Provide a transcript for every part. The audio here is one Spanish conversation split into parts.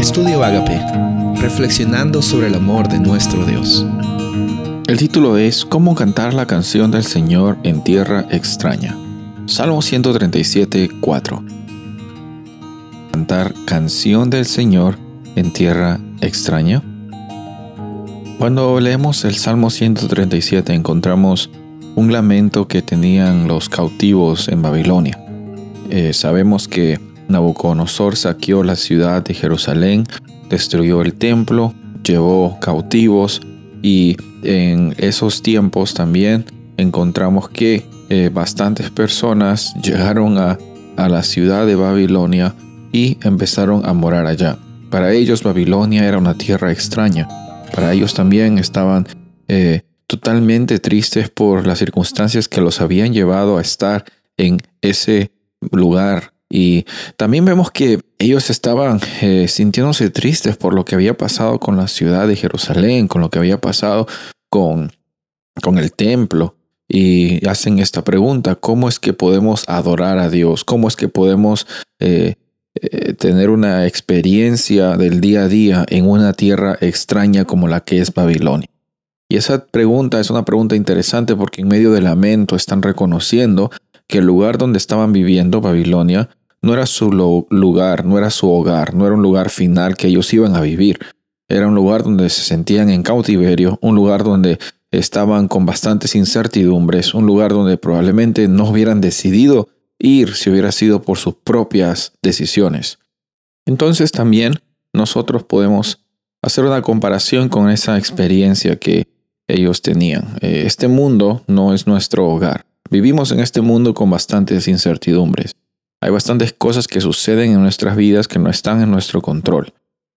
Estudio Agape, reflexionando sobre el amor de nuestro Dios. El título es ¿Cómo cantar la canción del Señor en tierra extraña? Salmo 137, 4. Cantar canción del Señor en tierra extraña. Cuando leemos el Salmo 137 encontramos un lamento que tenían los cautivos en Babilonia. Eh, sabemos que Nabucodonosor saqueó la ciudad de Jerusalén, destruyó el templo, llevó cautivos y en esos tiempos también encontramos que eh, bastantes personas llegaron a, la ciudad de Babilonia y empezaron a morar allá. Para ellos Babilonia era una tierra extraña. Para ellos también estaban eh, totalmente tristes por las circunstancias que los habían llevado a estar en ese lugar y también vemos que ellos estaban eh, sintiéndose tristes por lo que había pasado con la ciudad de Jerusalén, con lo que había pasado con, con el templo. Y hacen esta pregunta, ¿cómo es que podemos adorar a Dios? ¿Cómo es que podemos eh, eh, tener una experiencia del día a día en una tierra extraña como la que es Babilonia? Y esa pregunta es una pregunta interesante porque en medio del lamento están reconociendo que el lugar donde estaban viviendo, Babilonia, no era su lugar, no era su hogar, no era un lugar final que ellos iban a vivir. Era un lugar donde se sentían en cautiverio, un lugar donde estaban con bastantes incertidumbres, un lugar donde probablemente no hubieran decidido ir si hubiera sido por sus propias decisiones. Entonces también nosotros podemos hacer una comparación con esa experiencia que ellos tenían. Eh, este mundo no es nuestro hogar. Vivimos en este mundo con bastantes incertidumbres. Hay bastantes cosas que suceden en nuestras vidas que no están en nuestro control.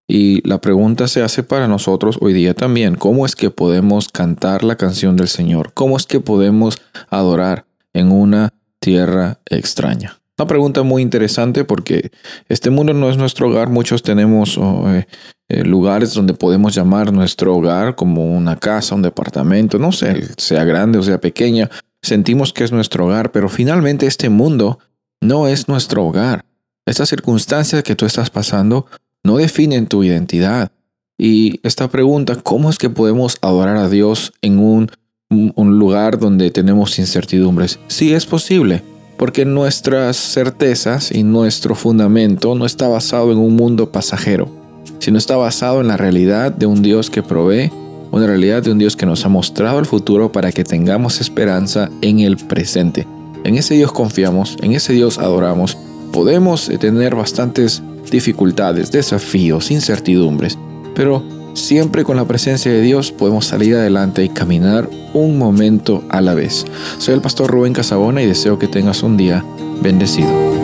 Y la pregunta se hace para nosotros hoy día también, ¿cómo es que podemos cantar la canción del Señor? ¿Cómo es que podemos adorar en una tierra extraña? Una pregunta muy interesante porque este mundo no es nuestro hogar. Muchos tenemos oh, eh, eh, lugares donde podemos llamar nuestro hogar como una casa, un departamento, no sé, sea grande o sea pequeña. Sentimos que es nuestro hogar, pero finalmente este mundo no es nuestro hogar. Estas circunstancias que tú estás pasando no definen tu identidad. Y esta pregunta, ¿cómo es que podemos adorar a Dios en un, un lugar donde tenemos incertidumbres? Sí es posible, porque nuestras certezas y nuestro fundamento no está basado en un mundo pasajero, sino está basado en la realidad de un Dios que provee, una realidad de un Dios que nos ha mostrado el futuro para que tengamos esperanza en el presente. En ese Dios confiamos, en ese Dios adoramos. Podemos tener bastantes dificultades, desafíos, incertidumbres, pero siempre con la presencia de Dios podemos salir adelante y caminar un momento a la vez. Soy el pastor Rubén Casabona y deseo que tengas un día bendecido.